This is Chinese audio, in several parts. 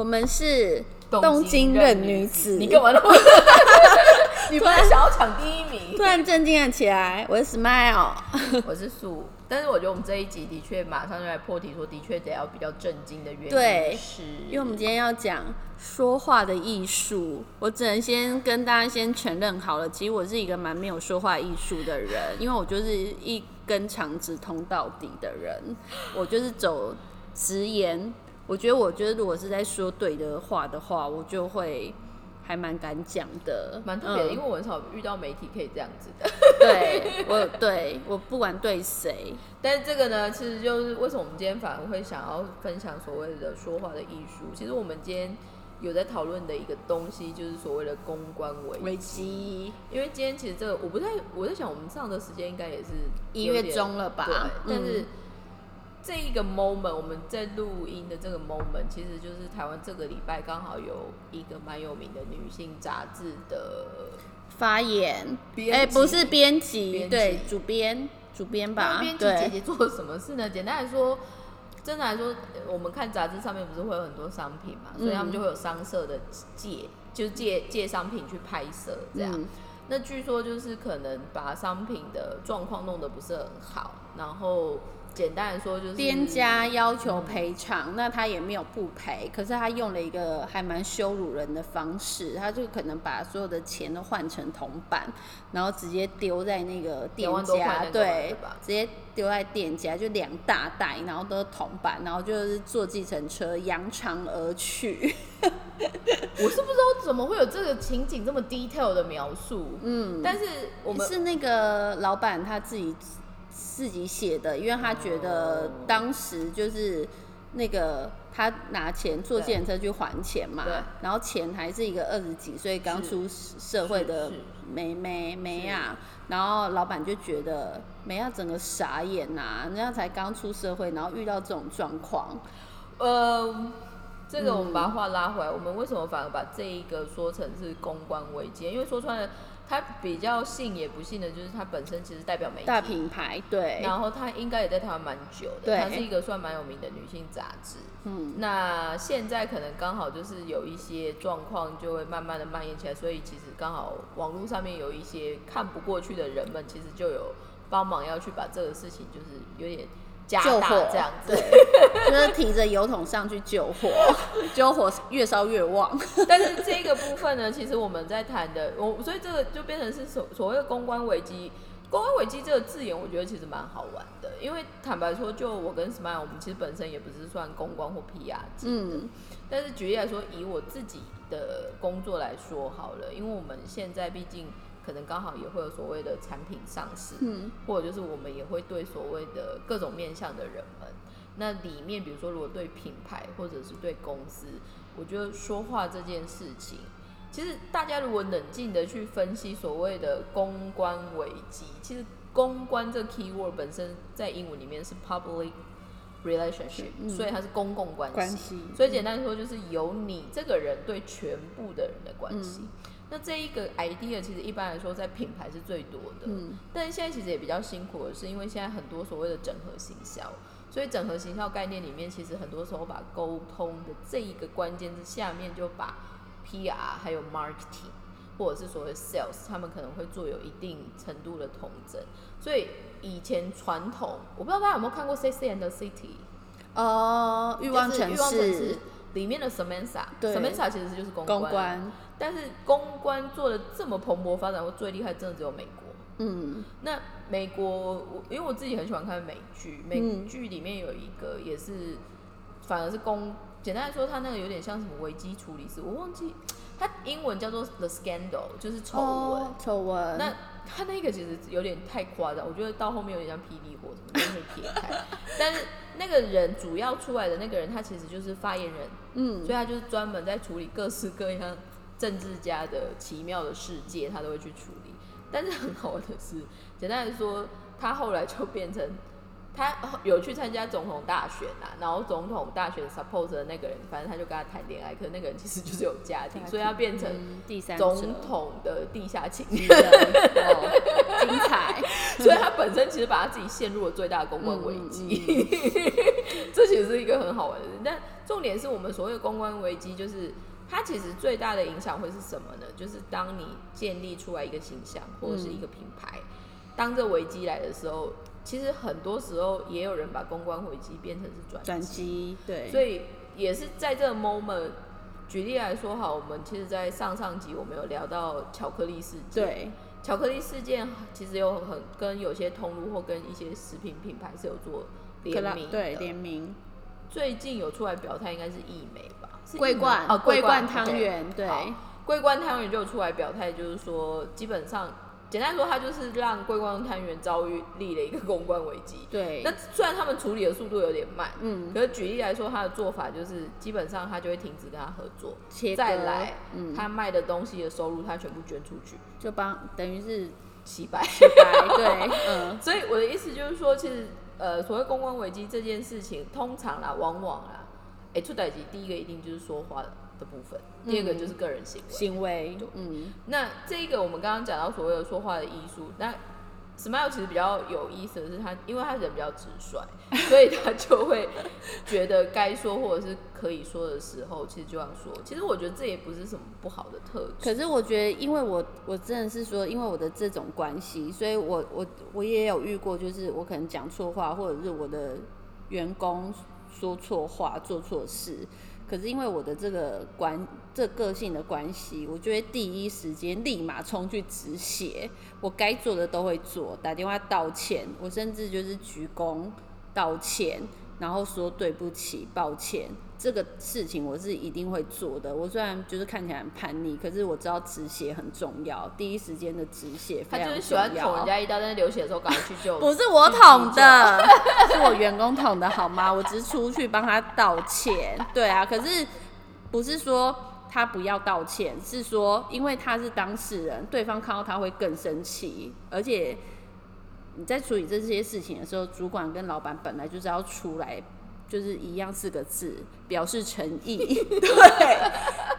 我们是东东京任任女子。你干嘛那么？你不是想要抢第一名？突然震惊了起来，我是 Smile。我是素，但是我觉得我们这一集的确马上就来破题，说的确得要比较震惊的原对因是，因为我们今天要讲说话的艺术，我只能先跟大家先承认好了，其实我是一个蛮没有说话艺术的人，因为我就是一根肠直通到底的人，我就是走直言。我觉得，我觉得如果是在说对的话的话，我就会还蛮敢讲的，蛮特别的，嗯因为我很少遇到媒体可以这样子的。对我对我不管对谁，但是这个呢，其实就是为什么我们今天反而会想要分享所谓的说话的艺术。其实我们今天有在讨论的一个东西，就是所谓的公关危危机。机因为今天其实这个我不太，我在想我们上的时间应该也是一月点中了吧对，嗯但是这一个 moment 我们在录音的这个 moment，其实就是台湾这个礼拜刚好有一个蛮有名的女性杂志的发言，编哎、不是编辑，对，主编，主编吧那，编辑姐，姐做了什么事呢？简单来说，真的来说，呃我们看杂志上面不是会有很多商品嘛，所以他们嗯就会有商社的借，就是借借商品去拍摄这样。嗯。那据说就是可能把商品的状况弄得不是很好，然后简单来说就是店家要求赔偿，那他也没有不赔，可是他用了一个还蛮羞辱人的方式，他就可能把所有的钱都换成铜板，然后直接丢在那个店家，那 个对直接丢在店家，就两大袋，然后都是铜板，然后就是坐计程车扬长而去。我是不知道怎么会有这个情景这么 detail 的描述，嗯，但是我们是那个老板他自己自己写的，因为他觉得哦当时就是那个他拿钱坐计程车去还钱嘛对，然后钱还是一个二十几岁刚出社会的是是梅梅梅啊，然后老板就觉得梅亚整个傻眼呐、人家才刚出社会，然后遇到这种状况，呃，这个我们把话拉回来，我们为什么反而把这一个说成是公关危机？因为说穿了，它比较信也不信的，就是它本身其实代表媒体，大品牌对，然后它应该也在台湾蛮久的，对。它是一个算蛮有名的女性杂志。嗯，那现在可能刚好就是有一些状况就会慢慢的蔓延起来，所以其实刚好网络上面有一些看不过去的人们，其实就有帮忙要去把这个事情就是有点救火这样子。就是提着油桶上去救火，救火越烧越旺。但是这个部分呢，其实我们在谈的，我所以这个就变成是所所谓的公关危机。公关危机这个字眼，我觉得其实蛮好玩的，因为坦白说，就我跟 Smile，我们其实本身也不是算公关或 PR 的，嗯但是举例来说，以我自己的工作来说好了，因为我们现在毕竟可能刚好也会有所谓的产品上市，嗯。或者就是我们也会对所谓的各种面向的人们，那里面比如说如果对品牌或者是对公司，我觉得说话这件事情，其实大家如果冷静的去分析所谓的公关危机，其实公关这个 keyword 本身在英文里面是 public relationship，、嗯。所以它是公共关系。关系。所以简单说，就是由你这个人对全部的人的关系。那这一个 idea 其实一般来说在品牌是最多的，嗯但是现在其实也比较辛苦的是，因为现在很多所谓的整合行销，所以整合行销概念里面，其实很多时候把沟通的这一个关键字下面就把 PR 还有 marketing 或者是所谓 sales，他们可能会做有一定程度的统整。所以以前传统，我不知道大家有没有看过《Sex and the City》。呃，欲望城市里面的 Samantha，对。Samantha 其实就是公公关，但是公关做的这么蓬勃发展，我最厉害真的只有美国。嗯。那美国，我因为我自己很喜欢看美剧，美嗯剧里面有一个也是，反而是公，简单来说，它那个有点像什么危机处理师，我忘记，它英文叫做 The Scandal，就是丑闻。哦丑闻，那他那个其实有点太夸张，我觉得到后面有点像霹雳火什么就是那个人主要出来的那个人，他其实就是发言人，嗯所以他就是专门在处理各式各样政治家的奇妙的世界，他都会去处理。但是很好玩的是，简单来说，他后来就变成他有去参加总统大选啊，然后总统大选 suppose 的那个人，反正他就跟他谈恋爱，可是那个人其实就是有家庭，所以他变成嗯第三总者统的地下情人，的哦精彩，所以他本身其实把他自己陷入了最大的公关危机。这其实是一个很好玩的人，但重点是我们所谓的公关危机，就是它其实最大的影响会是什么呢？就是当你建立出来一个形象或者是一个品牌，当这危机来的时候，其实很多时候也有人把公关危机变成是转转机对，所以也是在这个 moment。举例来说，好，我们其实，在上上集我们有聊到巧克力事件，对。巧克力事件其实有很跟有些通路或跟一些食品品牌是有做可联名对联名。最近有出来表态，应该是益美吧？桂冠哦，桂冠冠汤圆对。桂冠汤圆就有出来表态，就是说基本上简单说，它就是让桂冠探员遭遇立了一个公关危机。对。那虽然他们处理的速度有点慢，嗯。可是举例来说，他的做法就是基本上他就会停止跟他合作，切再来，嗯。他卖的东西的收入他全部捐出去，就帮等于是洗白。洗白对 嗯。所以我的意思就是说，其实呃，所谓公关危机这件事情，通常啦，往往啦，哎、出代机第一个一定就是说话的部分，第二个就是个人行为。行为嗯那这个我们刚刚讲到所谓的说话的艺术，那 Smile 其实比较有意思的是他，因为他人比较直率，所以他就会觉得该说或者是可以说的时候，其实就要说。其实我觉得这也不是什么不好的特质。可是我觉得，因为我我真的是说，因为我的这种关系，所以我我我也有遇过，就是我可能讲错话，或者是我的员工说错话、做错事。可是因为我的这个关这个性的关系，我就会第一时间立马冲去止血，我该做的都会做，打电话道歉，我甚至就是鞠躬道歉，然后说对不起、抱歉，这个事情我是一定会做的。我虽然就是看起来很叛逆，可是我知道止血很重要，第一时间的止血他非常重要。就是喜欢捅人家一刀，但是流血的时候赶快去救。不是我捅的，是我员工捅的好吗？我只是出去帮他道歉。对啊，可是不是说他不要道歉，是说因为他是当事人，对方看到他会更生气，而且你在处理这些事情的时候，主管跟老板本来就是要出来。就是一样四个字，表示诚意。对，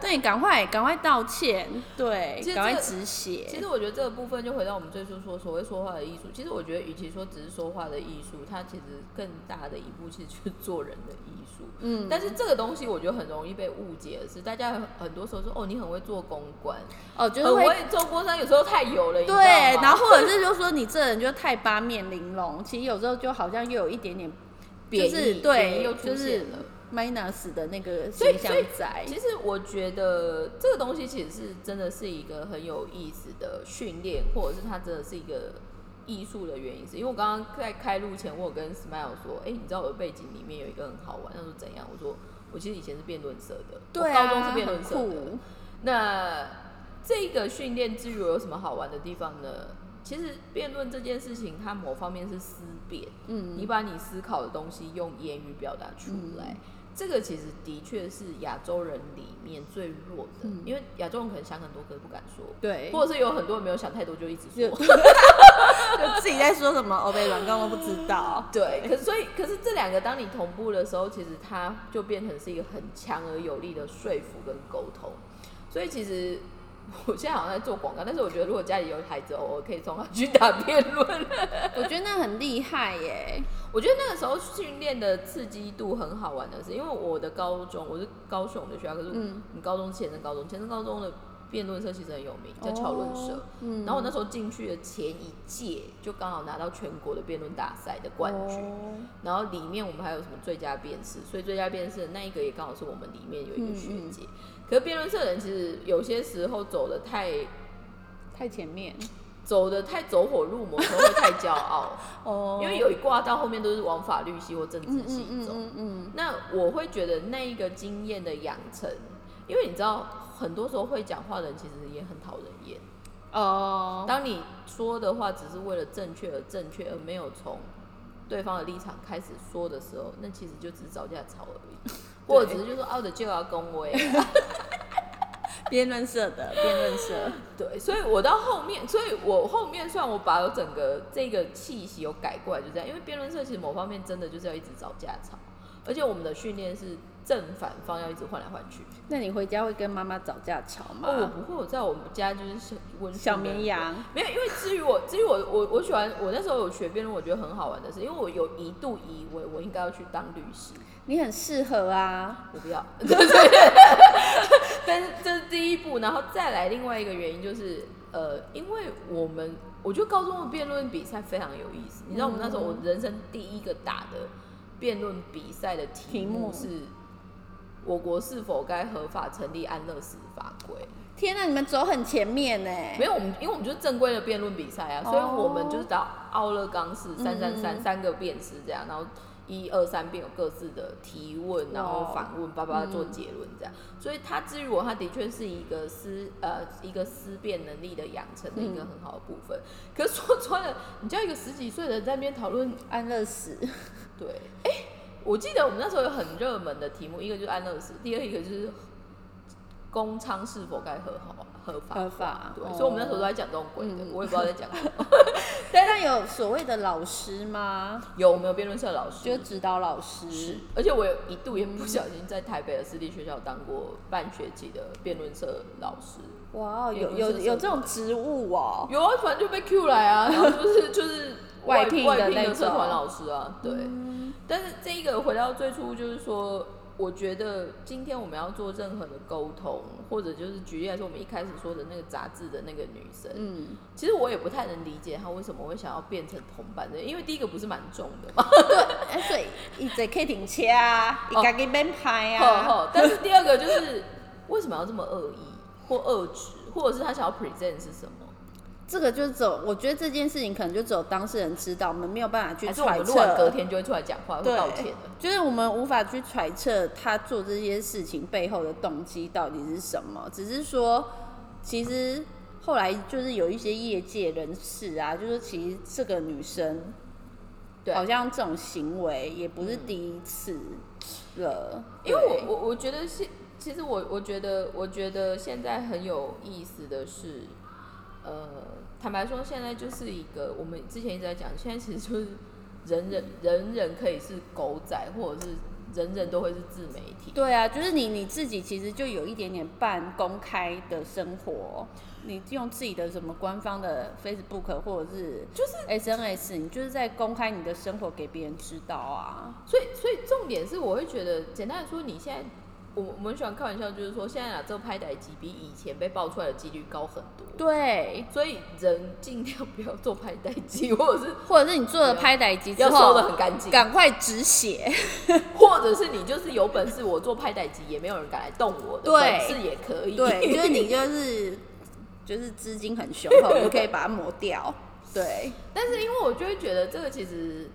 对，赶快赶快道歉，对赶快止血。其实我觉得这个部分就回到我们最初说所谓说话的艺术。其实我觉得，与其说只是说话的艺术，它其实更大的一步其实就是做人的艺术。嗯，但是这个东西我觉得很容易被误解的是，大家很很多时候说哦，你很会做公关，哦，就是会很会做工商，有时候太油了，对，然后或者是就说你这人就太八面玲珑，其实有时候就好像又有一点点贬义就是对，就是现了。minus 的那个形象在。其实我觉得这个东西其实是真的是一个很有意思的训练，或者是它真的是一个艺术的原因，是因为我刚刚在开录前，我有跟 Smile 说，哎、你知道我的背景里面有一个很好玩，他说怎样？我说我其实以前是辩论社的，对高中是辩论社的。那这个训练之余有什么好玩的地方呢？其实辩论这件事情，它某方面是思辨，嗯你把你思考的东西用言语表达出来，这个其实的确是亚洲人里面最弱的，嗯因为亚洲人可能想很多，可是不敢说，对，或者是有很多人没有想太多就一直就说。就自己在说什么 欧贝软刚都不知道。对，可是所以可是这两个当你同步的时候，其实它就变成是一个很强而有力的说服跟沟通。所以其实 我现在好像在做广告，但是我觉得如果家里有孩子，偶尔可以送他去打辩论。我觉得那很厉害耶。我觉得那个时候训练的刺激度很好玩的是，因为我的高中我是高雄的学校，可是嗯你高中前身高中，前身高中的辩论社其实很有名，叫桥论社。哦嗯然后我那时候进去的前一届，就刚好拿到全国的辩论大赛的冠军。哦然后里面我们还有什么最佳辩士，所以最佳辩士的那一个也刚好是我们里面有一个学姐。可是辩论社的人其实有些时候走的太太前面走的太走火入魔，可能会太骄傲，哦因为有一挂到后面都是往法律系或政治嗯系走。嗯嗯嗯那我会觉得那一个经验的养成，因为你知道，很多时候会讲话的人其实也很讨人厌。嗯哦，当你说的话只是为了正确而正确，而没有从对方的立场开始说的时候，那其实就只是找架吵而已，或者只是就说哦的就要恭维啊，辩论社的辩论社，对，所以我到后面，所以我后面算我把我整个这个气息有改过来，就这样，因为辩论社其实某方面真的就是要一直找架吵，而且我们的训练是正反方要一直换来换去。那你回家会跟妈妈找架吵吗？哦，我不会，我在我们家就是小温小绵羊，没有，因为至于我，至于我，我我喜欢我那时候有学辩论，我觉得很好玩的是，因为我有一度以为我应该要去当律师。你很适合啊，我不要。但是这是第一步，然后再来另外一个原因就是，呃，因为我们我觉得高中的辩论比赛非常有意思。你知道我们那时候我人生第一个打的辩论比赛的题目是，我国是否该合法成立安乐死法规？天哪，你们走很前面呢！没有，我们因为我们就是正规的辩论比赛啊，所以我们就是找奥勒冈市三三三三个辩师这样，然后。一二三辩有各自的提问，然后反问，叭叭做结论这样。所以他至于我，他的确是一个思呃一个思辨能力的养成的一个很好的部分。可是说穿了，你叫一个十几岁的在那边讨论安乐死，对，哎，我记得我们那时候有很热门的题目，一个就是安乐死，第二一个就是公娼是否该合法。合法，合法，对，所以我们那时候都在讲这种鬼的，我也不知道在讲什么。但有所谓的老师吗？有，我们有辩论社老师，就指导老师。是，而且我有一度也不小心在台北的私立学校当过半学期的辩论社老师。哇，有有有这种职务哦？有啊，反正就被 Q 来啊，然后就是就是 外聘外聘的社团老师啊，对。但是这一个回到最初，就是说。我觉得今天我们要做任何的沟通，或者就是举例来说，我们一开始说的那个杂志的那个女生，嗯，其实我也不太能理解她为什么会想要变成同伴的，因为第一个不是蛮重的嘛，对，所以一直可以停车啊，一家给编拍啊，但是第二个就是为什么要这么恶意或遏制，或者是他想要 present 是什么？这个就只有，我觉得这件事情可能就只有当事人知道，我们没有办法去揣测。隔天就会出来讲话，会道歉的。就是我们无法去揣测他做这些事情背后的动机到底是什么。只是说，其实后来就是有一些业界人士啊，就说其实这个女生，好像这种行为也不是第一次了。因为我我我觉得现，其实我我觉得我觉得现在很有意思的是，呃。坦白说，现在就是一个我们之前一直在讲，现在其实就是人人人人可以是狗仔，或者是人人都会是自媒体。对啊，就是你你自己其实就有一点点半公开的生活，你用自己的什么官方的 Facebook 或者是就是 SNS，你就是在公开你的生活给别人知道啊。所以所以重点是，我会觉得简单的说，你现在。我我们喜欢开玩笑，就是说现在啊，这个拍歹机比以前被爆出来的几率高很多。对，所以人尽量不要做拍歹机，或者是 或者是你做了拍歹机要收的很干净，赶快止血，或者是你就是有本事，我做拍歹机也没有人敢来动我的本事也可以。对，就是你就是就是资金很雄厚，你可以把它磨掉。对，但是因为我就会觉得这个其实。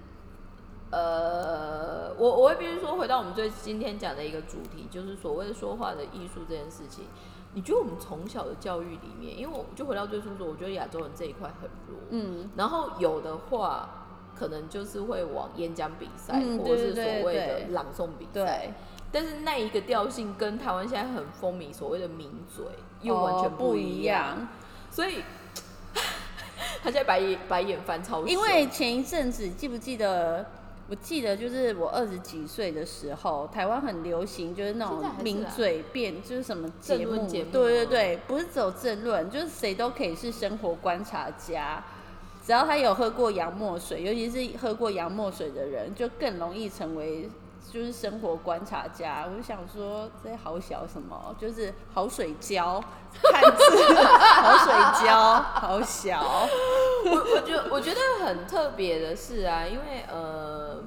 呃，我我会必须说，回到我们最今天讲的一个主题，就是所谓的说话的艺术这件事情。你觉得我们从小的教育里面，因为我就回到最初说，我觉得亚洲人这一块很弱，嗯，然后有的话，可能就是会往演讲比赛，或者是所谓的朗诵比赛，但是那一个调性跟台湾现在很风靡所谓的名嘴又完全不一样，所以 他现在白眼白眼翻超，因为前一阵子记不记得？我记得就是我二十几岁的时候，台湾很流行，就是那种名嘴辩，就是什么节目，对对对，不是走政论，就是谁都可以是生活观察家，只要他有喝过洋墨水，尤其是喝过洋墨水的人，就更容易成为。就是生活观察家，我就想说这好小什么，就是好水胶，汉字好水胶，好小。我我觉得我觉得很特别的是啊，因为呃，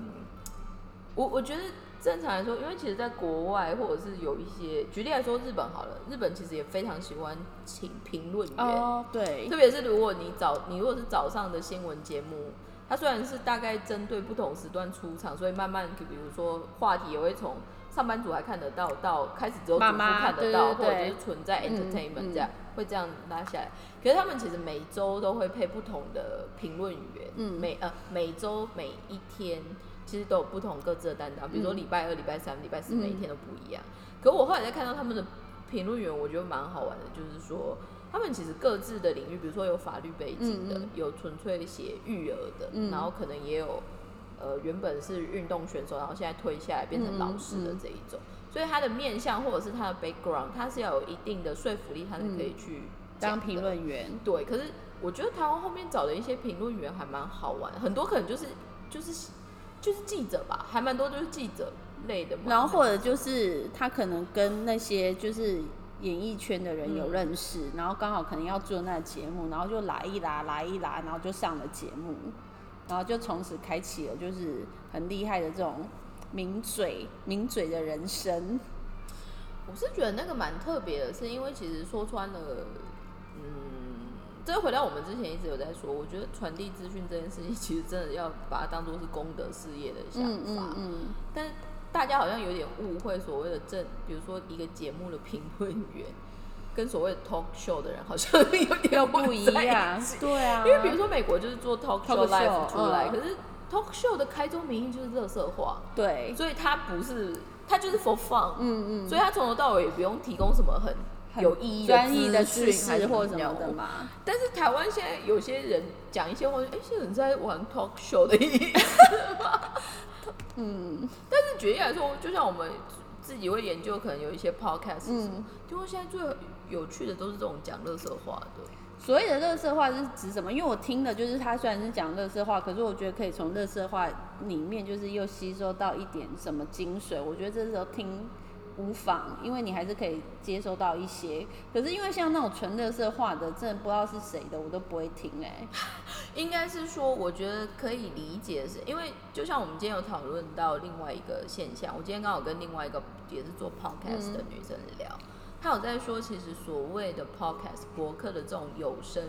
我我觉得正常来说，因为其实在国外或者是有一些，举例来说日本好了，日本其实也非常喜欢请评论员，对，特别是如果你早你如果是早上的新闻节目。它虽然是大概针对不同时段出场，所以慢慢，比如说话题也会从上班族还看得到，到开始只有主妇看得到，或者是存在 entertainment 这样，会这样拉下来。可是他们其实每周都会配不同的评论员，每呃每周每一天其实都有不同各自的担当，比如说礼拜二、礼拜三、礼拜四每一天都不一样。可我后来在看到他们的评论员我觉得蛮好玩的，就是说他们其实各自的领域，比如说有法律背景的，嗯嗯。有纯粹写育儿的，嗯。然后可能也有呃原本是运动选手，然后现在退下来变成老师的这一种，所以他的面向或者是他的 background，他是要有一定的说服力，他才可以去当评论员，对，可是我觉得台湾后面找的一些评论员还蛮好玩，很多可能就是就是就是记者吧，还蛮多就是记者类的嘛。然后或者就是他可能跟那些就是演艺圈的人有嗯认识，然后刚好可能要做那个节目，然后就来一拉来一拉，然后就上了节目，然后就从此开启了就是很厉害的这种名嘴名嘴的人生。我是觉得那个蛮特别的，是因为其实说穿了，嗯，这回到我们之前一直有在说，我觉得传递资讯这件事情，其实真的要把它当做是功德事业的想嗯法。嗯嗯，但是大家好像有点误会所谓的正，比如说一个节目的评论员，跟所谓的 talk show 的人好像有点不一在样，对啊，因为比如说美国就是做 talk show live 出来，嗯。可是 talk show 的开宗明义就是乐色化，对，所以它不是，它就是 for fun，嗯嗯，所以他从头到尾也不用提供什么很很有意义专业的资知识或什么的嘛。但是台湾现在有些人讲一些话，哎、现在人在玩 talk show 的意思吗？嗯但是举例来说，就像我们自己会研究，可能有一些 podcast 什么嗯，就会现在最有趣的都是这种讲乐色话的。所谓的乐色话是指什么？因为我听的就是他虽然是讲乐色话，可是我觉得可以从乐色话里面就是又吸收到一点什么精髓。我觉得这时候听无妨，因为你还是可以接收到一些。可是因为像那种纯乐色化的，真的不知道是谁的，我都不会听哎、应该是说，我觉得可以理解的是，因为就像我们今天有讨论到另外一个现象，我今天刚好跟另外一个也是做 podcast 的女生聊，她有在说，其实所谓的 podcast 博客的这种有声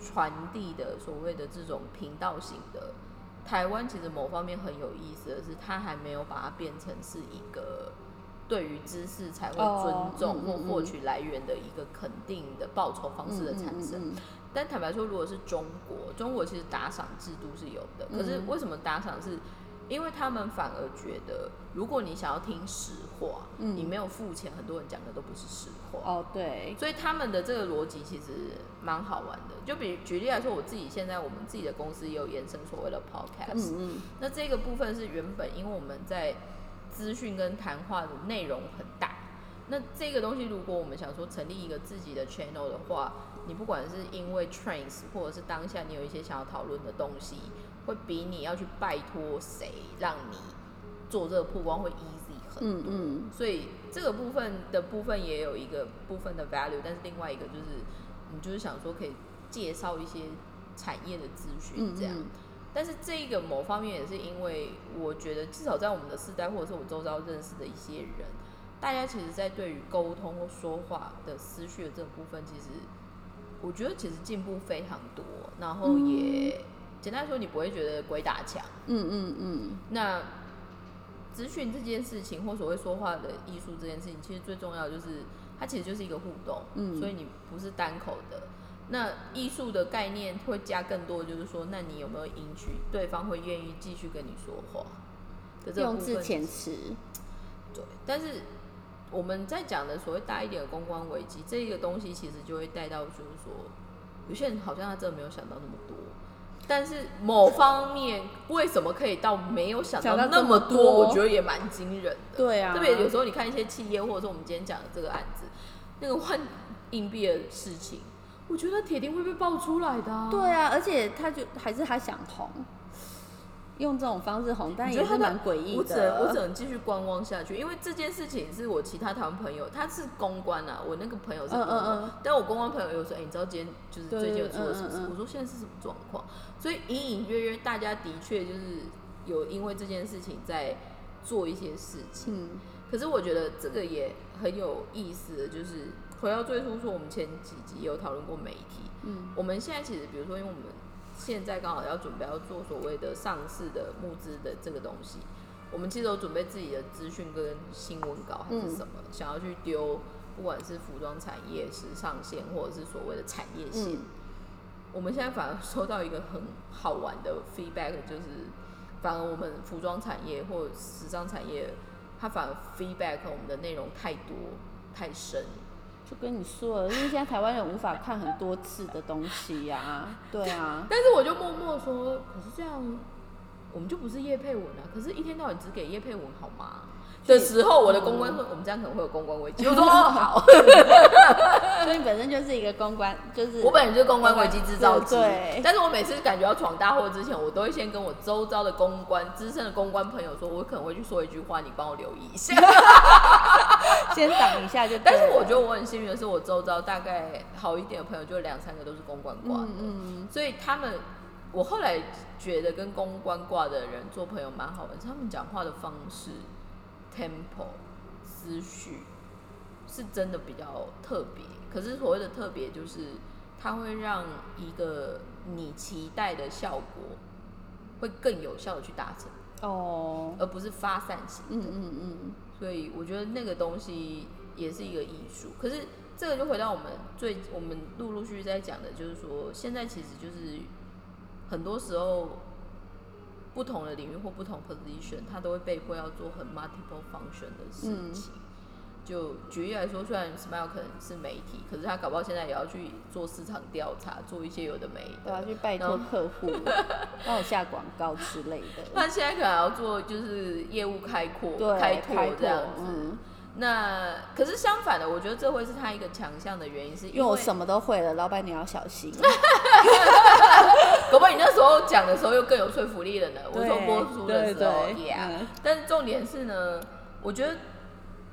传递的所谓的这种频道型的，台湾其实某方面很有意思的是，它还没有把它变成是一个。对于知识才会尊重或获取来源的一个肯定的报酬方式的产生，但坦白说，如果是中国，中国其实打赏制度是有的，可是嗯。为什么打赏？是？因为他们反而觉得，如果你想要听实话，嗯。你没有付钱，很多人讲的都不是实话。哦，对，所以他们的这个逻辑其实蛮好玩的。就比举例来说，我自己现在我们自己的公司也有延伸所谓的 podcast，、嗯。嗯那这个部分是原本因为我们在资讯跟谈话的内容很大，那这个东西如果我们想说成立一个自己的 channel 的话，你不管是因为 trends 或者是当下你有一些想要讨论的东西，会比你要去拜托谁让你做这个曝光会 easy 很嗯嗯，所以这个部分的部分也有一个部分的 value，但是另外一个就是，你就是想说可以介绍一些产业的资讯这样。嗯嗯但是这个某方面也是因为，我觉得至少在我们的世代，或者是我周遭认识的一些人，大家其实在对于沟通或说话的思绪的这个部分，其实我觉得其实进步非常多，然后也、简单来说，你不会觉得鬼打墙。嗯嗯嗯，那咨询这件事情，或所谓说话的艺术这件事情，其实最重要的就是它其实就是一个互动，嗯所以你不是单口的。那艺术的概念会加更多，就是说，那你有没有赢取对方会愿意继续跟你说话的这个用字部分？遣词，对，但是我们在讲的所谓大一点的公关危机，这个东西其实就会带到，就是说，有些人好像他真的没有想到那么多，但是某方面为什么可以到没有想到那么多？么多我觉得也蛮惊人的。对啊，特别有时候你看一些企业，或者说我们今天讲的这个案子，那个换硬币的事情，我觉得铁定会被爆出来的、啊。对啊，而且他就还是他想红，用这种方式红，但也是蛮诡异我只能我只的。能继续观望下去，因为这件事情是我其他台湾朋友，他是公关啊，我那个朋友是公关，嗯嗯嗯但我公关朋友有说，哎、你知道今天就是最近有出了什么事？我说现在是什么状况？所以隐隐约约，大家的确就是有因为这件事情在做一些事情。嗯可是我觉得这个也很有意思的，就是回到最初说，我们前几集有讨论过媒体，嗯我们现在其实，比如说，因为我们现在刚好要准备要做所谓的上市的募资的这个东西，我们其实有准备自己的资讯跟新闻稿还是什么，想要去丢，不管是服装产业、时尚线，或者是所谓的产业线。嗯我们现在反而收到一个很好玩的 feedback，就是反而我们服装产业或时尚产业，它反而 feedback 我们的内容太多太深。就跟你说了，因为现在台湾人无法看很多次的东西呀、对啊，但是我就默默说，可是这样我们就不是叶佩文啊，可是一天到晚只给叶佩文好吗？的时候，我的公关说我们这样可能会有公关危机。我说 哦好，所以你本身就是一个公关，就是我本人就是公关危机制造机。对，但是我每次感觉要闯大祸之前，我都会先跟我周遭的公关资深的公关朋友说，我可能会去说一句话，你帮我留意一下。先挡一下就。但是我觉得我很幸运的是，我周遭大概好一点的朋友，就两三个都是公关挂的，嗯所以他们，我后来觉得跟公关挂的人做朋友蛮好的，他们讲话的方式、tempo、思绪是真的比较特别。可是所谓的特别，就是它会让一个你期待的效果会更有效的去达成，哦，而不是发散型的。嗯嗯嗯，所以我觉得那个东西也是一个艺术。可是这个就回到我们最我们陆陆续续在讲的，就是说现在其实就是很多时候不同的领域或不同 position，他都会被迫要做很 multiple function 的事情。就举例来说，虽然 Smile 可能是媒体，可是他搞不好现在也要去做市场调查，做一些有的没我要的。去拜托客户 帮我下广告之类的。他现在可能要做就是业务开阔、对，开拓开这样子。嗯，那可是相反的，我觉得这会是他一个强项的原因，是因为我什么都会了，老板你要小心。搞不好你那时候讲的时候又更有说服力了呢。我对说播出的时候对对，Yeah、嗯但是重点是呢，我觉得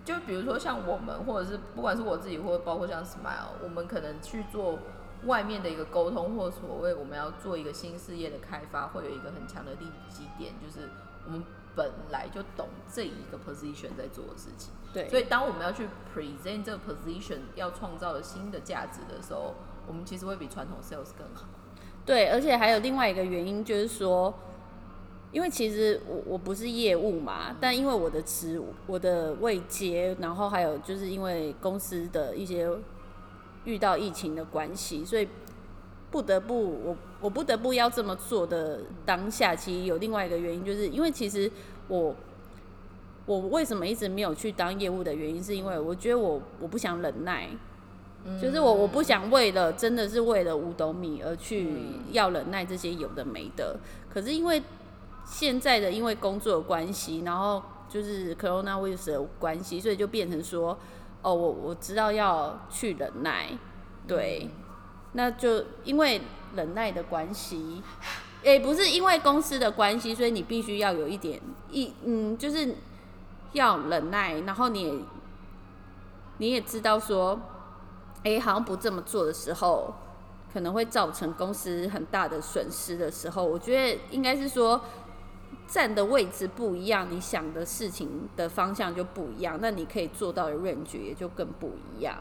就比如说像我们，或者是不管是我自己，或者包括像 Smile，我们可能去做外面的一个沟通，或所谓我们要做一个新事业的开发，会有一个很强的利基点，就是我们本来就懂这一个 position 在做的事情。对，所以当我们要去 present 这个 position 要创造的新的价值的时候，我们其实会比传统 sales 更好。对，而且还有另外一个原因就是说，因为其实我我不是业务嘛，但因为我的职我的位阶，然后还有就是因为公司的一些遇到疫情的关系，所以不得不我我不得不要这么做的当下，其实有另外一个原因，就是因为其实我。我为什么一直没有去当业务的原因，是因为我觉得我我不想忍耐，就是我我不想为了真的是为了五斗米而去要忍耐这些有的没的。可是因为现在的因为工作的关系，然后就是 coronavirus 的关系，所以就变成说，哦，我我知道要去忍耐，对，那就因为忍耐的关系。也不是因为公司的关系，所以你必须要有一点一嗯，就是要忍耐，然后你也你也知道说，哎、好像不这么做的时候，可能会造成公司很大的损失的时候，我觉得应该是说站的位置不一样，你想的事情的方向就不一样，那你可以做到的 range 也就更不一样。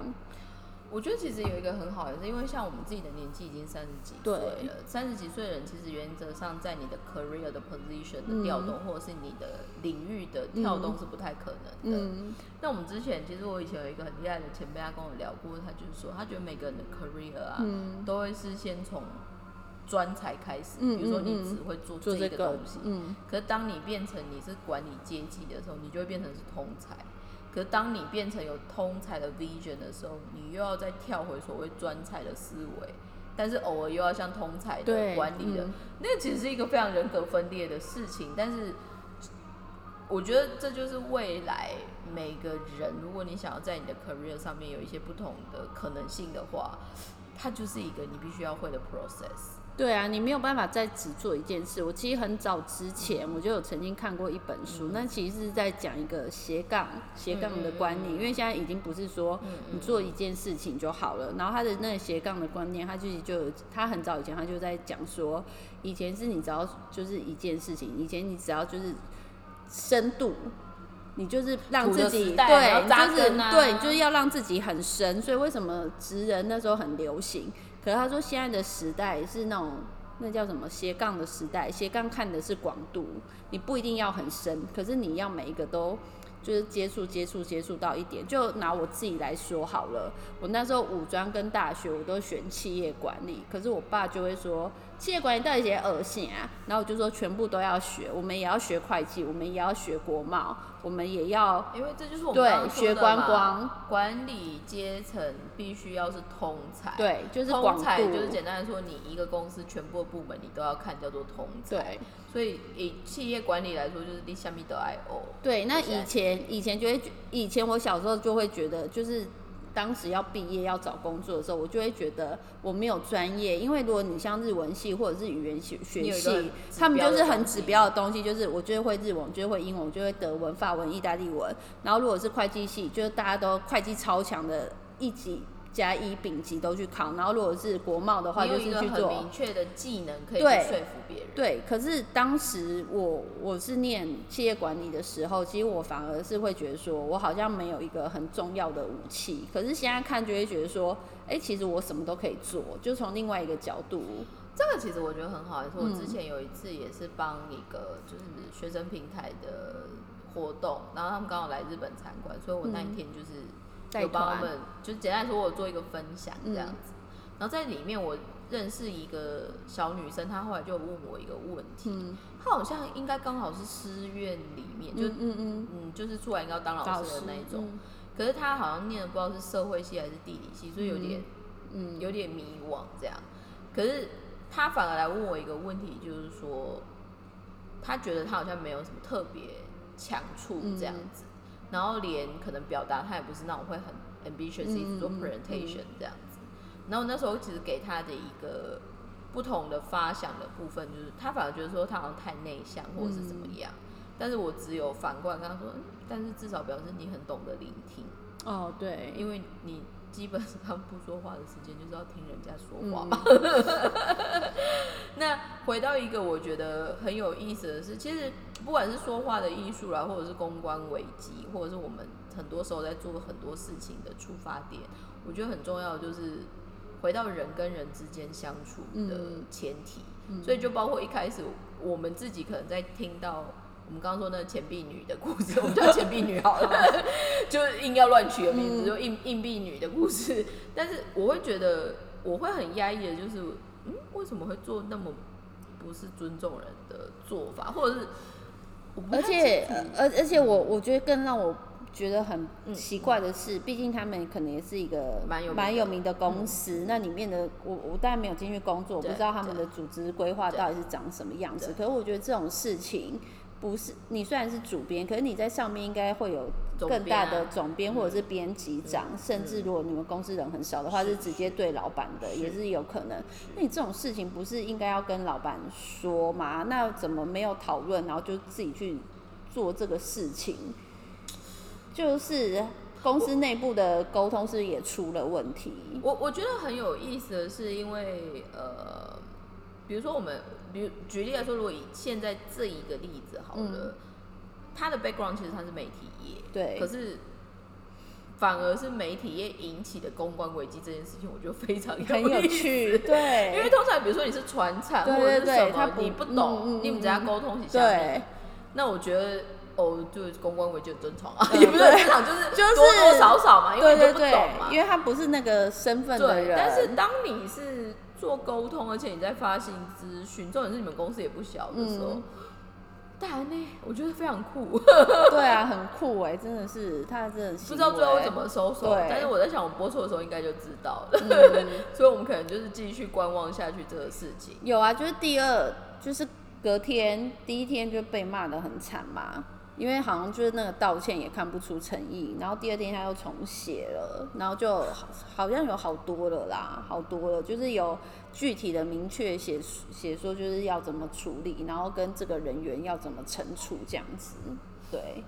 我觉得其实有一个很好的是，因为像我们自己的年纪已经三十几岁了，三十几岁的人其实原则上在你的 career 的 position 的调动，或者是你的领域的跳动是不太可能的。嗯，那我们之前其实我以前有一个很厉害的前辈，他跟我聊过，他就是说，他觉得每个人的 career 啊，嗯都会是先从专才开始，嗯比如说你只会做做这个这个东西，嗯，可是当你变成你是管理阶级的时候，你就会变成是通才。可是当你变成有通才的 vision 的时候，你又要再跳回所谓专才的思维，但是偶尔又要像通才的对管理的，嗯那个其实是一个非常人格分裂的事情。但是我觉得这就是未来每个人，如果你想要在你的 career 上面有一些不同的可能性的话，它就是一个你必须要会的 process。对啊，你没有办法再只做一件事。我其实很早之前我就有曾经看过一本书，那其实是在讲一个斜杠斜杠的观念，因为现在已经不是说你做一件事情就好了。然后他的那个斜杠的观念，他自己就有他很早以前他就在讲说，以前是你只要就是一件事情，以前你只要就是深度。你就是让自己对，就是对，你就是要让自己很深。所以为什么职人那时候很流行？可是他说现在的时代是那种那叫什么斜杠的时代，斜杠看的是广度，你不一定要很深，可是你要每一个都就是接触接触接触到一点。就拿我自己来说好了，我那时候五专跟大学我都选企业管理，可是我爸就会说企业管理到底些恶心啊？然后我就说全部都要学，我们也要学会计，我们也要学国贸，我们也要因为这就是我们对学观光，管理阶层必须要是通才。。对，就是通广，才就是简单来说，你一个公司全部的部门你都要看，叫做通才。对所以以企业管理来说，就是你下面的 I O。对。那以前以前就会觉，以前我小时候就会觉得，就是当时要毕业要找工作的时候，我就会觉得我没有专业，因为如果你像日文系或者是语言学学系，他们就是很指标的东西，就是我就会会日文，我就会英文，我就会德文、法文、意大利文。然后如果是会计系，就是大家都会计超强的一级加一丙级都去考。然后如果是国贸的话，就是去做明确的技能可以去说服别人。对，可是当时我我是念企业管理的时候，其实我反而是会觉得说，我好像没有一个很重要的武器。可是现在看就会觉得说，哎、其实我什么都可以做，就从另外一个角度，这个其实我觉得很好，也是我嗯之前有一次也是帮一个就是学生平台的活动，然后他们刚好来日本参观，所以我那一天就是有帮我们，就简单来说，我做一个分享这样嗯子。然后在里面我认识一个小女生，她后来就问我一个问题，嗯她好像应该刚好是师院里面，就嗯嗯嗯，嗯就是出来应该要当老师的那一种，嗯可是她好像念的不知道是社会系还是地理系，所以有点。嗯有点迷惘这样。可是他反而来问我一个问题，就是说，他觉得他好像没有什么特别强处这样子，然后连可能表达他也不是那种会很 ambitious 一直做 presentation 这样子。然后那时候其实给他的一个不同的发想的部分，就是他反而觉得说他好像太内向或者是怎么样。但是我只有反过来跟他说，嗯，但是至少表示你很懂得聆听，哦对，因为你基本上不说话的时间就是要听人家说话嘛。嗯 那回到一个我觉得很有意思的是，其实不管是说话的艺术啦，或者是公关危机，或者是我们很多时候在做很多事情的出发点，我觉得很重要的就是回到人跟人之间相处的嗯前提。所以就包括一开始我们自己可能在听到我们刚刚说那个钱币女的故事，我们叫钱币女好了，就硬要乱取个名字，就硬硬币女的故事。但是我会觉得我会很压抑的，就是嗯，为什么会做那么不是尊重人的做法，或者是而且而而且我我觉得更让我觉得很嗯。奇怪的是，毕竟他们可能也是一个蛮有名的。嗯蛮有名的公司，那里面的我我当然没有进去工作，我不知道他们的组织规划到底是长什么样子。可是我觉得这种事情不是你虽然是主编，可是你在上面应该会有总更大的总编或者是编辑长，甚至如果你们公司人很少的话，是是直接对老板的，也是有可能。那你这种事情不是应该要跟老板说吗？那怎么没有讨论，然后就自己去做这个事情？就是公司内部的沟通是也出了问题？我我觉得很有意思的是，因为呃，比如说我们，比如举例来说，如果以现在这一个例子好了，他的 background 其实他是媒体业，嗯对可是反而是媒体业引起的公关危机这件事情，我觉得非常有很有趣，对，因为通常比如说你是传产或者是什么，你不懂，你们只要嗯沟通一下面对，那我觉得。哦，就是公关危机很正常啊，嗯 也不是很正常，就是就是多多少少嘛，因为对对你就不懂嘛，。因为他不是那个身份的，人，但是当你是做沟通，而且你在发行资讯，重点是你们公司也不小的时候，嗯当然呢，我觉得非常酷。对啊，很酷哎，真的是他真的不知道最后怎么收手，对。但是我在想，我播出的时候应该就知道了，嗯。所以我们可能就是继续观望下去这个事情。有啊，就是第二，就是隔天第一天就被骂的很惨嘛，因为好像就是那个道歉也看不出诚意，然后第二天他又重写了，然后就好好像有好多了啦，好多了，就是有具体的明确写写说就是要怎么处理，然后跟这个人员要怎么惩处这样子，对，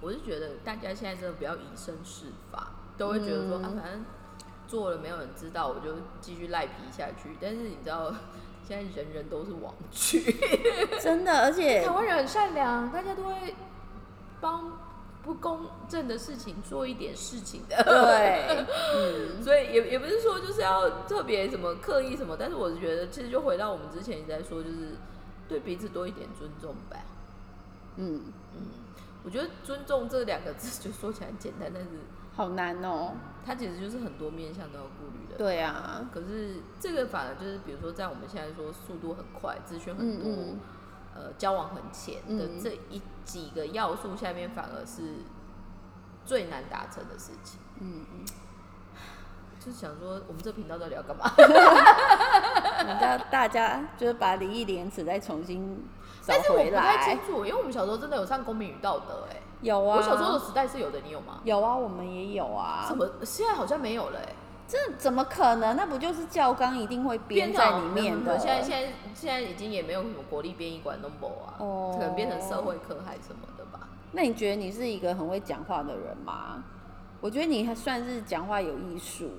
我是觉得大家现在真的不要以身试法，都会觉得说、嗯啊，反正做了没有人知道，我就继续赖皮下去。但是你知道，现在人人都是网剧，真的，而且 台湾人很善良，大家都会帮不公正的事情做一点事情的。对，嗯，所以也也不是说就是要特别什么刻意什么，但是我是觉得其实就回到我们之前一直在说，就是对彼此多一点尊重吧。嗯嗯，我觉得尊重这两个字就说起来很简单，但是好难哦。它其实就是很多面向都要顾虑的。对啊，可是这个反而就是，比如说在我们现在说速度很快，资讯很多，嗯呃，交往很浅的嗯这一几个要素下面，反而是最难达成的事情。嗯嗯，就是想说，我们这频道到底要干嘛？大家就是把礼义廉耻再重新找但是我回不太清。楚，因为我们小时候真的有上公民与道德、哎、有啊，我小时候的时代是有的，你有吗？有啊，我们也有啊什。么？现在好像没有了、哎。这怎么可能？那不就是教纲一定会编在里面的？现在现在现在已经也没有什么国立编译馆 number 啊，哦可能变成社会课还什么的吧。那你觉得你是一个很会讲话的人吗？我觉得你还算是讲话有艺术。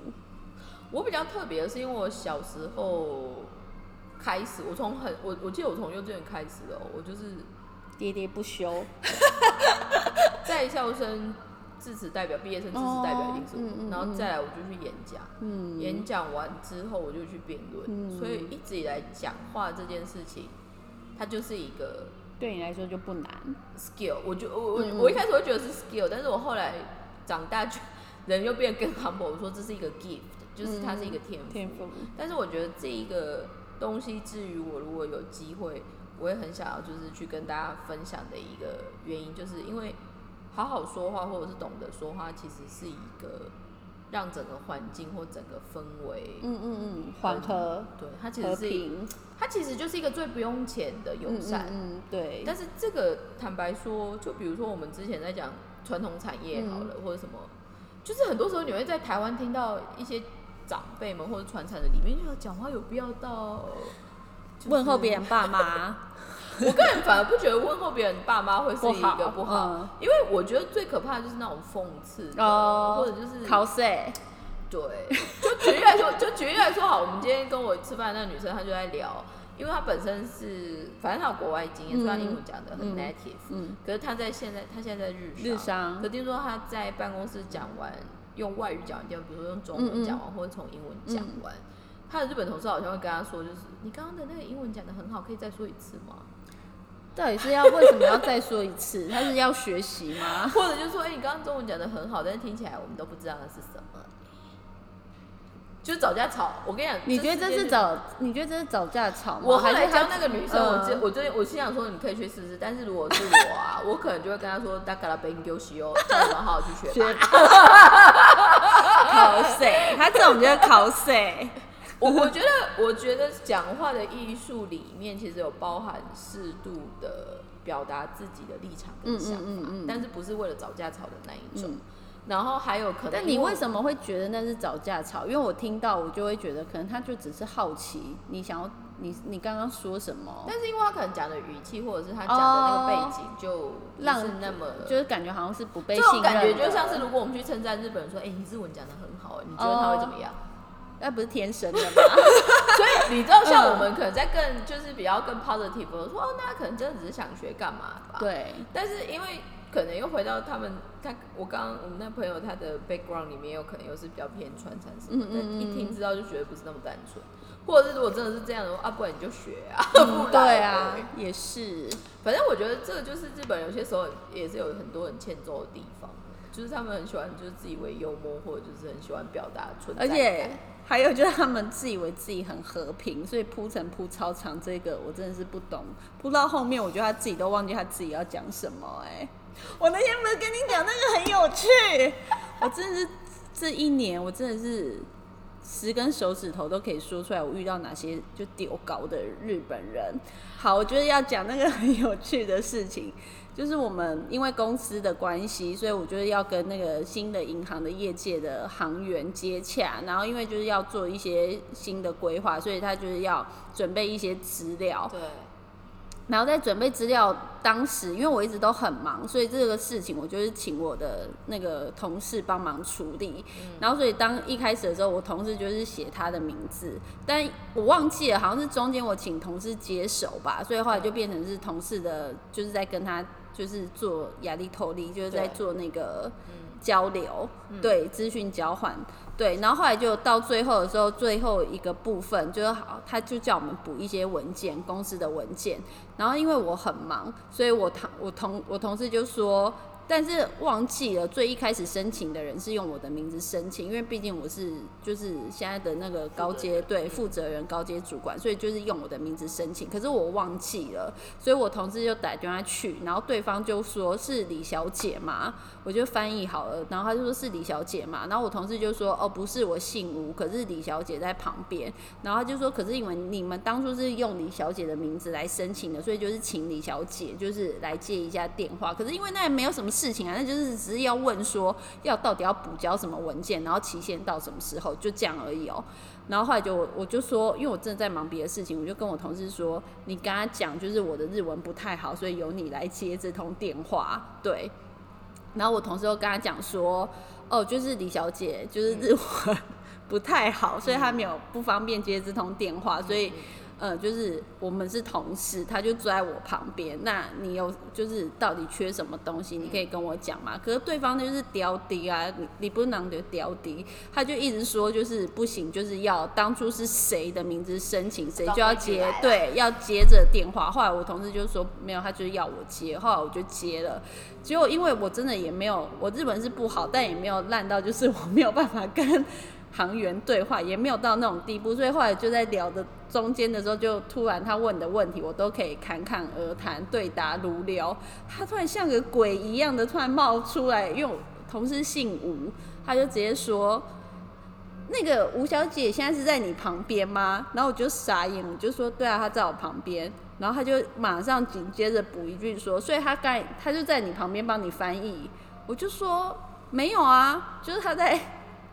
我比较特别的是，因为我小时候开始，我从很我我记得我从幼稚园开始哦，我就是喋喋不休，在校生致辞代表、毕业生致辞代表一定是我，哦嗯嗯然后再来我就去演讲，嗯，演讲完之后我就去辩论，嗯所以一直以来讲话这件事情，它就是一个对你来说就不难。skill，我就我我、我一开始会觉得是 skill，但是我后来长大就人又变得更 humble，我说这是一个 gift，就是它是一个天赋。天赋，但是我觉得这一个东西，至于我如果有机会，我也很想要就是去跟大家分享的一个原因，就是因为好好说话或者是懂得说话，其实是一个让整个环境或整个氛围，嗯嗯嗯，缓和、对它其实是平，它其实就是一个最不用钱的友善。嗯嗯嗯，对。但是这个坦白说，就比如说我们之前在讲传统产业好了，或者什么，就是很多时候你会在台湾听到一些长辈们或者传产的里面，就讲话有必要到、就是问候别人爸妈 我个人反而不觉得问候别人爸妈会是一个好，不好，嗯。因为我觉得最可怕的就是那种讽刺，哦。或者就是考试，对，就举例来说，就举例来说好，我们今天跟我吃饭的那个女生，她就在聊，因为她本身是，反正她有国外经验，所以她英文讲的很嗯。native，、嗯，可是她在现在，她现在在日日商。可听说她在办公室讲完，用外语讲完，就比如说用中文讲完，或者从英文讲完，她的日本同事好像会跟她说，就是你刚刚的那个英文讲的很好，可以再说一次吗？到底是要为什么要再说一次？他是要学习吗？或者就说，哎、你刚刚中文讲的很好，但是听起来我们都不知道那是什么。就是找架吵，我跟你讲，你觉得这是找？你觉得这是找架吵吗？我后来还是教那个女生，我嗯就我就我心想说，你可以去试试。但是如果是我啊，我可能就会跟她说，大嘎拉贝丢西哦，叫你们好好去学学吧。考谁？他这种就是考谁？我我觉得，我觉得讲话的艺术里面其实有包含适度的表达自己的立场跟想法，嗯嗯嗯嗯但是不是为了找架吵的那一种。嗯然后还有可能，但你为什么会觉得那是找架吵？因为我听到我就会觉得，可能他就只是好奇你想要你你刚刚说什么，但是因为他可能讲的语气，或者是他讲的那个背景，就不让是那么。就是感觉好像是不被这信任种感觉就像是，如果我们去称赞日本人说：“哎、你日文讲的很好，你觉得他会怎么样？”那不是天生的吗？所以你知道，像我们可能在更就是比较更 positive 的说，哦，那可能真的只是想学干嘛吧？。对，但是因为可能又回到他们，他我刚刚我们那朋友他的 background 里面有可能又是比较偏传承什么的，嗯嗯嗯一听知道就觉得不是那么单纯，或者是如果真的是这样的话，啊，不然你就学啊，对啊，也是，反正我觉得这个就是日本有些时候也是有很多很欠揍的地方，就是他们很喜欢就是自以为幽默，或者就是很喜欢表达存在感。而且还有就是他们自以为自己很和平，所以铺陈铺超长，这个我真的是不懂。铺到后面，我觉得他自己都忘记他自己要讲什么、哎，我那天不是跟你讲那个很有趣，我真的是这一年我真的是十根手指头都可以说出来，我遇到哪些就丢高的日本人。好，我觉得要讲那个很有趣的事情，就是我们因为公司的关系，所以我就是要跟那个新的银行的业界的行员接洽，然后因为就是要做一些新的规划，所以他就是要准备一些资料，对，然后在准备资料当时，因为我一直都很忙，所以这个事情我就是请我的那个同事帮忙处理。然后所以当一开始的时候，我同事就是写他的名字，但我忘记了，好像是中间我请同事接手吧，所以后来就变成是同事的，就是在跟他就是做压力透力，就是在做那个嗯交流，对资讯交换。对，然后后来就到最后的时候，最后一个部分就是好，他就叫我们补一些文件，公司的文件。然后因为我很忙，所以我同我同我同事就说，但是忘记了最一开始申请的人是用我的名字申请，因为毕竟我是就是现在的那个高阶对负责人、高阶主管，所以就是用我的名字申请。可是我忘记了，所以我同事就打电话去，然后对方就说是李小姐嘛，我就翻译好了，然后他就说是李小姐嘛，然后我同事就说哦不是，我姓吴，可是李小姐在旁边，然后他就说可是因为你们当初是用李小姐的名字来申请的，所以就是请李小姐就是来接一下电话，可是因为那也没有什么。事情啊，那就是只是要问说要到底要补交什么文件，然后期限到什么时候，就这样而已哦。然后后来就我就说，因为我真的在忙别的事情，我就跟我同事说，你跟他讲，就是我的日文不太好，所以由你来接这通电话。对。然后我同事又跟他讲说，哦，就是李小姐就是日文不太好，所以她没有不方便接这通电话，所以。呃，就是我们是同事，他就坐在我旁边。那你有就是到底缺什么东西，你可以跟我讲嘛。可是对方就是刁低啊，你你不能就刁低，他就一直说就是不行，就是要当初是谁的名字申请，谁就要接，对，要接着电话。后来我同事就说没有，他就是要我接。后来我就接了，结果因为我真的也没有，我日本是不好，但也没有烂到就是我没有办法跟。行员对话也没有到那种地步，所以后来就在聊的中间的时候，就突然他问的问题，我都可以侃侃而谈，对答如流。他突然像个鬼一样的突然冒出来，因为我同事姓吴，他就直接说：“那个吴小姐现在是在你旁边吗？”然后我就傻眼，我就说：“对啊，她在我旁边。”然后他就马上紧接着补一句说：“所以他刚他就在你旁边帮你翻译。”我就说：“没有啊，就是他在。”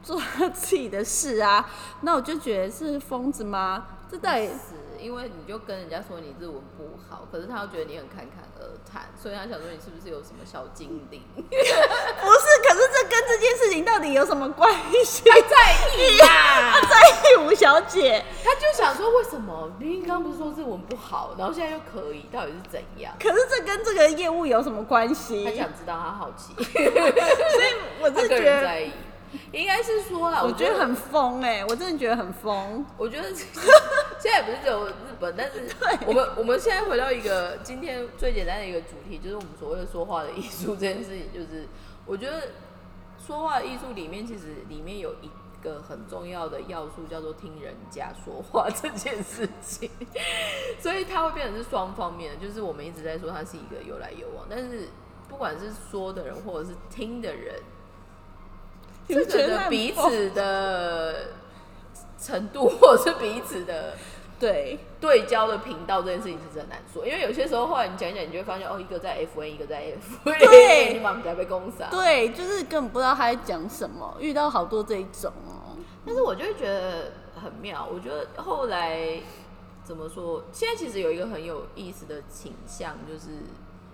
做他 自己的事啊，那我就觉得是疯子吗？这到底是因为你就跟人家说你日文不好，可是他又觉得你很侃侃而谈，所以他想说你是不是有什么小精灵？不是，可是这跟这件事情到底有什么关系？他在意呀，他在意吴小姐，他就想说为什么明明刚不是说日文不好，然后现在又可以，到底是怎样？可是这跟这个业务有什么关系？他想知道，他好奇，所以我是觉得。应该是说了，我觉得很疯哎，我真的觉得很疯。我觉得 现在不是只有日本，但是我们我们现在回到一个今天最简单的一个主题，就是我们所谓的说话的艺术这件事情。就是我觉得说话艺术里面，其实里面有一个很重要的要素，叫做听人家说话这件事情。所以它会变成是双方面的，就是我们一直在说它是一个有来有往，但是不管是说的人或者是听的人。这个彼此的程度，或者是彼此的对对焦的频道，这件事情是真难说。因为有些时候，后来你讲一讲，你就会发现，哦，一个在 F N，一个在 F N，对，你马上被攻杀。对，就是根本不知道他在讲什么，遇到好多这一种哦。但是我就会觉得很妙。我觉得后来怎么说？现在其实有一个很有意思的倾向，就是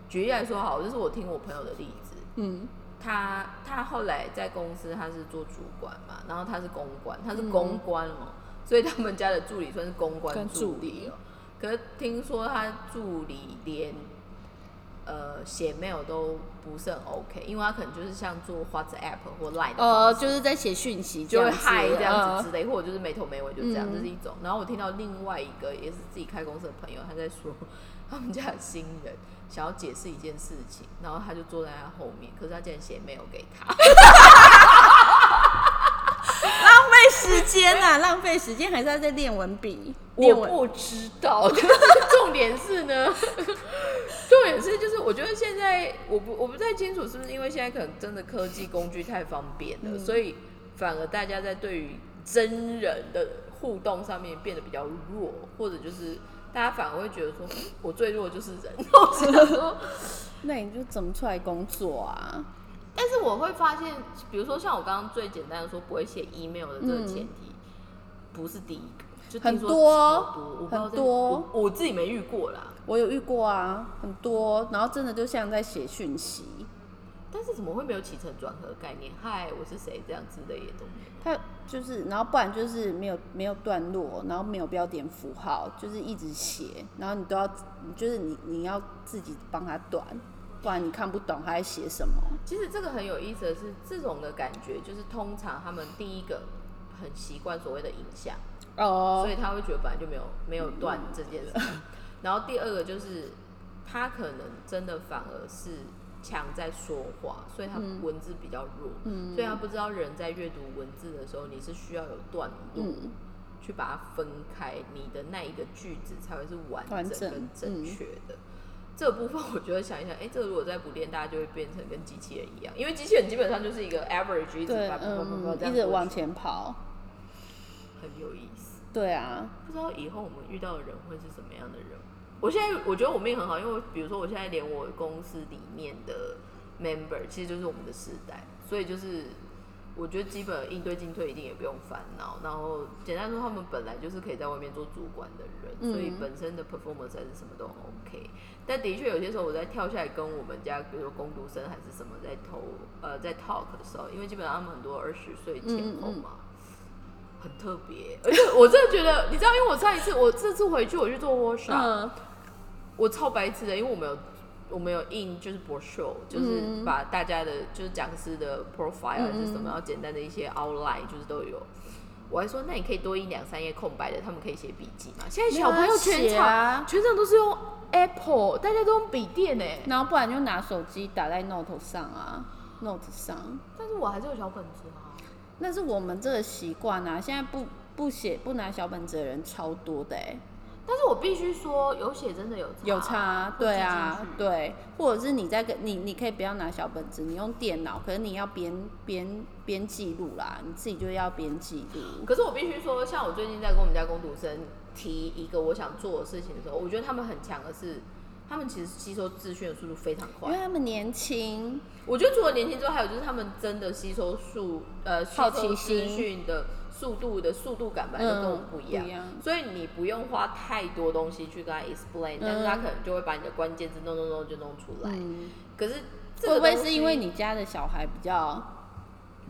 举例来说，好，就是我听我朋友的例子，嗯。他他后来在公司他是做主管嘛，然后他是公关，他是公关哦，所以他们家的助理算是公关助理哦。可是听说他助理连呃写 mail 都不是很 OK，因为他可能就是像做 WhatsApp 或 Line 呃，就是在写讯息就会嗨这样子之类，或者就是没头没尾就这样，这是一种。然后我听到另外一个也是自己开公司的朋友，他在说 他们家的新人。想要解释一件事情，然后他就坐在他后面，可是他竟然写没有给他，浪费时间啊！浪费时间，还是在在练文笔？我不知道，就是重点是呢，重点是就是我觉得现在我不我不太清楚是不是因为现在可能真的科技工具太方便了，所以反而大家在对于真人的互动上面变得比较弱，或者就是。大家反而会觉得说，我最弱就是人。那你就怎么出来工作啊？但是我会发现，比如说像我刚刚最简单的说，不会写 email 的这个前提，不是第一个，就很多很多，我自己没遇过啦。我有遇过啊，很多，然后真的就像在写讯息。但是怎么会没有起承转合概念？嗨，我是谁这样之类的东西？他就是，然后不然就是没有没有段落，然后没有标点符号，就是一直写，然后你都要，就是你你要自己帮他断，不然你看不懂他在写什么。其实这个很有意思的是，这种的感觉就是通常他们第一个很习惯所谓的影像哦，所以他会觉得本来就没有没有断这件事。然后第二个就是他可能真的反而是。强在说话，所以他嗯文字比较弱，所以他不知道人在阅读文字的时候，你是需要有段落。嗯去把它分开，你的那一个句子才会是完完整整跟正嗯确的。这个部分我觉得想一想，哎、这个如果再不练，大家就会变成跟机器人一样，因为机器人基本上就是一个 average，一直一直往前跑。很有意思。对啊，不知道以后我们遇到的人会是什么样的人。我现在我觉得我命很好，因为比如说我现在连我公司里面的 member 其实就是我们的世代，所以就是我觉得基本应对进退一定也不用烦恼。然后简单说，他们本来就是可以在外面做主管的人，嗯所以本身的 performance 还是什么都 OK。但的确有些时候我在跳下来跟我们家，比如说工读生还是什么在投呃在 talk 的时候，因为基本上他们很多二十岁前后嘛。很特别，而且我真的觉得，你知道，因为我上一次，我这次回去我去做 workshop，、嗯，我超白痴的，因为我们有我们有印就是 brochure，就是嗯把大家的就是讲师的 profile 还是什么，然后简单的一些 outline 就是都有。我还说，那你可以多印两三页空白的，他们可以写笔记嘛。现在小朋友全场、啊全场都是用 Apple，大家都用笔电呢。然后不然就拿手机打在 Note 上啊，Note 上。但是我还是有小本子啊。那是我们这个习惯啊，现在不不写不拿小本子的人超多的哎、但是我必须说，有写真的有差有差对啊，对，或者是你在跟你你可以不要拿小本子，你用电脑，可是你要边边边记录啦，你自己就要边记录。可是我必须说，像我最近在跟我们家工读生提一个我想做的事情的时候，我觉得他们很强的是，他们其实吸收资讯的速度非常快因为。他们年轻，我觉得除了年轻之外，还有就是他们真的吸收速呃吸好奇心讯的速度的速度感本来就跟我们不一样，所以你不用花太多东西去跟他 explain，、但是他可能就会把你的关键字弄弄弄就弄出来。嗯，可是这会不会是因为你家的小孩比较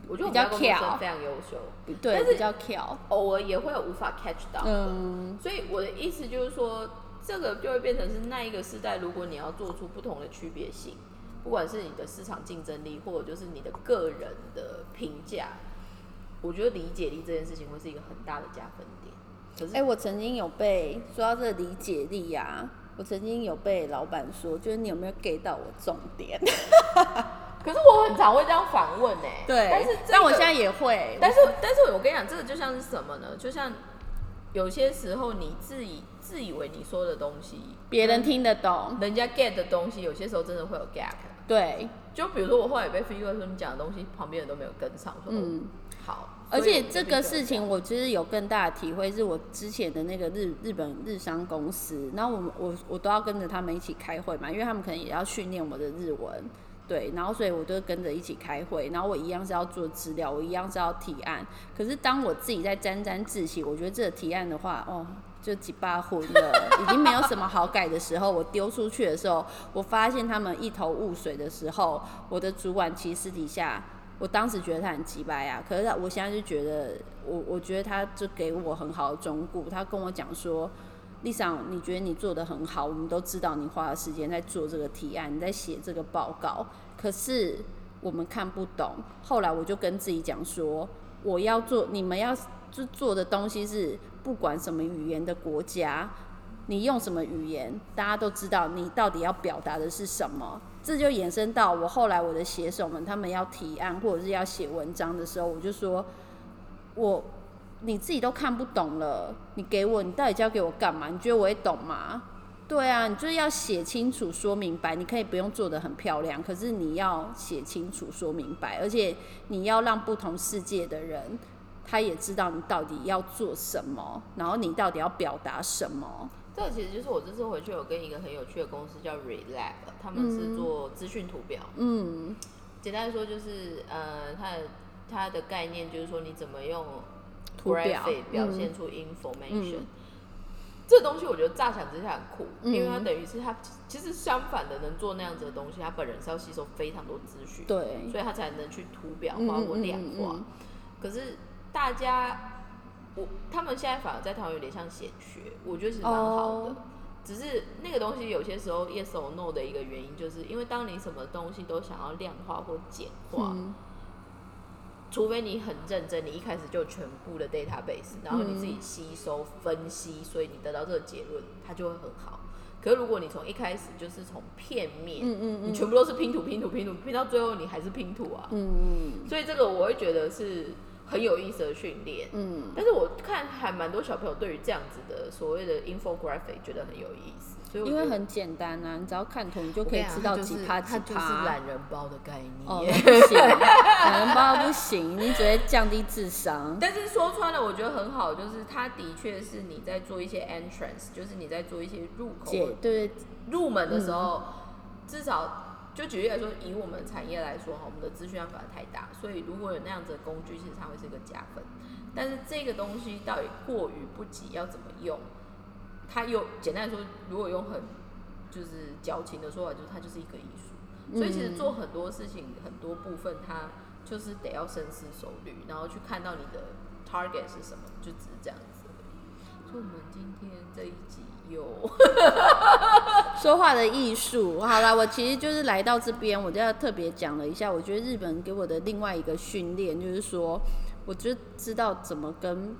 我觉得我们比较巧。非常优秀，对但是比较巧？偶尔也会有无法 catch 到。的。嗯，所以我的意思就是说，这个就会变成是那一个时代，如果你要做出不同的区别性，不管是你的市场竞争力，或者就是你的个人的评价，我觉得理解力这件事情会是一个很大的加分点。可是，哎、我曾经有被说到这个理解力啊，我曾经有被老板说，就是你有没有 get 到我重点？可是我很常会这样反问呢、对，但是、这个但我现在也会，但是，但是我跟你讲，这个就像是什么呢？就像有些时候你自以自以为你说的东西，别人听得懂，人家 get 的东西，有些时候真的会有 gap。对，就比如说我后来也被 feedback 说你讲的东西，旁边人都没有跟上，说嗯嗯好。而且这个事情，我其实有更大的体会，是我之前的那个日日本日商公司，然后我们我我都要跟着他们一起开会嘛，因为他们可能也要训练我的日文，对，然后所以我都跟着一起开会，然后我一样是要做资料，我一样是要提案，可是当我自己在沾沾自喜，我觉得这个提案的话，哦。就几把混了，已经没有什么好改的时候，我丢出去的时候，我发现他们一头雾水的时候，我的主管其实私底下我当时觉得他很鸡掰啊，可是他我现在就觉得，我我觉得他就给我很好的忠告，他跟我讲说，丽莎，你觉得你做的很好，我们都知道你花了时间在做这个提案，你在写这个报告，可是我们看不懂。后来我就跟自己讲说，我要做，你们要就做的东西是不管什么语言的国家，你用什么语言，大家都知道你到底要表达的是什么。这就延伸到我后来我的写手们，他们要提案或者是要写文章的时候，我就说，我你自己都看不懂了，你给我，你到底交给我干嘛？你觉得我会懂吗？对啊，你就是要写清楚、说明白。你可以不用做的很漂亮，可是你要写清楚、说明白，而且你要让不同世界的人，他也知道你到底要做什么，然后你到底要表达什么。这个其实就是我这次回去有跟一个很有趣的公司叫 Relab，他们是做资讯图表。嗯。简单来说就是呃，它的它的概念就是说你怎么用图表 graphic 表嗯现出 information。嗯。这东西我觉得乍想之下很酷，嗯因为它等于是它其实相反的能做那样子的东西，他本人是要吸收非常多资讯，对，所以他才能去图表嗯化或嗯量化。可是大家，我他们现在反而在台湾有点像显学，我觉得是蛮好的。哦。只是那个东西有些时候 yes or no 的一个原因，就是因为当你什么东西都想要量化或简化，嗯。除非你很认真，你一开始就全部的 database，然后你自己吸收分析，所以你得到这个结论，它就会很好。可是如果你从一开始就是从片面，嗯嗯你全部都是拼图拼图拼图拼到最后你还是拼图啊，嗯嗯。所以这个我会觉得是很有意思的训练。嗯，但是我看还蛮多小朋友对于这样子的所谓的 infographic 觉得很有意思，所以因为很简单啊，你只要看图，你就可以知道几趴几它就是趴。懒人包的概念。哦，不行，懒人包不行，你只会降低智商。但是说穿了，我觉得很好，就是它的确是你在做一些 entrance，就是你在做一些入口解对入门的时候，嗯至少就举例来说，以我们产业来说哈，我们的资讯量反而太大，所以如果有那样子的工具，其实它会是一个加分。但是这个东西到底过于不及，要怎么用？它又简单来说，如果用很就是矫情的说法，就是它就是一个艺术。所以其实做很多事情，很多部分它就是得要深思熟虑，然后去看到你的 target 是什么，就只是这样子而已。所以我们今天这一集有 说话的艺术。好了，我其实就是来到这边，我就要特别讲了一下，我觉得日本给我的另外一个训练，就是说，我就知道怎么跟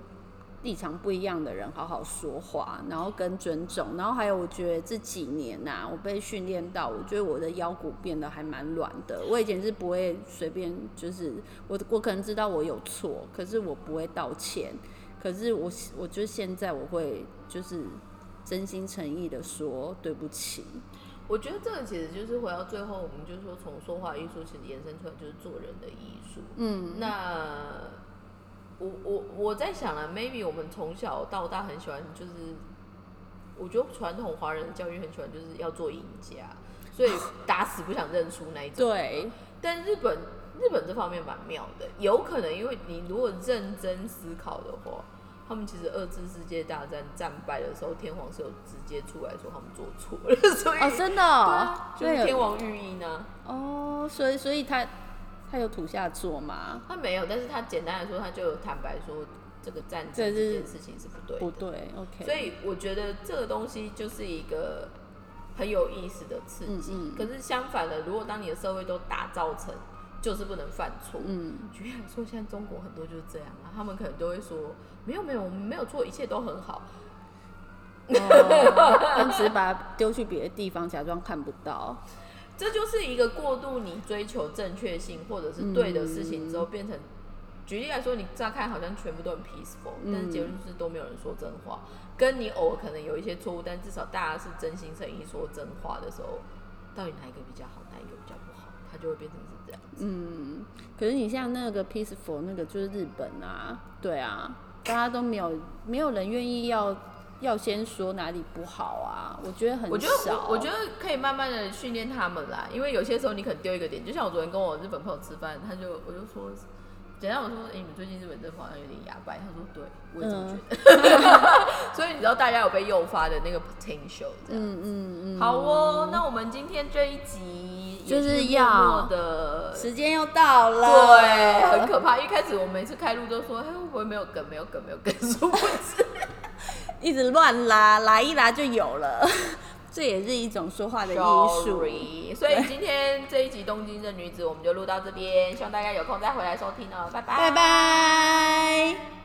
立场不一样的人好好说话，然后跟尊重，然后还有我觉得这几年呐、我被训练到，我觉得我的腰骨变得还蛮软的。我以前是不会随便，就是我我可能知道我有错，可是我不会道歉。可是我我觉得现在我会就是真心诚意的说对不起。我觉得这个其实就是回到最后，我们就是说从说话艺术其实延伸出来就是做人的艺术。嗯，那我我我在想了，maybe 我们从小到大很喜欢，就是我觉得传统华人的教育很喜欢，就是要做赢家，所以打死不想认输那一种。对，但日本日本这方面蛮妙的，有可能因为你如果认真思考的话，他们其实二次世界大战战败的时候，天皇是有直接出来说他们做错了，所以、哦，真的、对哦啊，，就是天皇御医呢。哦，所以所以他他有土下做吗？他没有，但是他简单来说，他就有坦白说这个战争这件事情是不对的。不对，OK。所以我觉得这个东西就是一个很有意思的刺激。嗯嗯可是相反的，如果当你的社会都打造成就是不能犯错，嗯，举例来说，现在中国很多就是这样啊，他们可能都会说没有没有，我们没有错，一切都很好。哦，他只是把它丢去别的地方，假装看不到。这就是一个过度你追求正确性或者是对的事情之后，变成举例来说，你乍看好像全部都很 peaceful，、嗯但是结论就是都没有人说真话。跟你偶尔可能有一些错误，但至少大家是真心诚意说真话的时候，到底哪一个比较好，哪一个比较不好，它就会变成是这样子。嗯，可是你像那个 peaceful 那个就是日本啊，对啊，大家都没有没有人愿意要要先说哪里不好啊，我觉得很少。我觉得我我觉得可以慢慢的训练他们啦，因为有些时候你可能丢一个点，就像我昨天跟我日本朋友吃饭，他就我就说，简单我说，哎、你们最近日本政府好像有点哑巴，他说对，我也这么觉得。所以你知道大家有被诱发的那个 potential 这样。嗯嗯嗯，好哦，那我们今天这一集也就是要的。时间又到了，对，很可怕。一开始我每次开录都说，哎，会不会没有梗，没有梗，没有梗，殊不知 一直乱拉，拉一拉就有了，这也是一种说话的艺术。Sorry 所以今天这一集《东京的女子》我们就录到这边，希望大家有空再回来收听哦，拜拜，拜拜。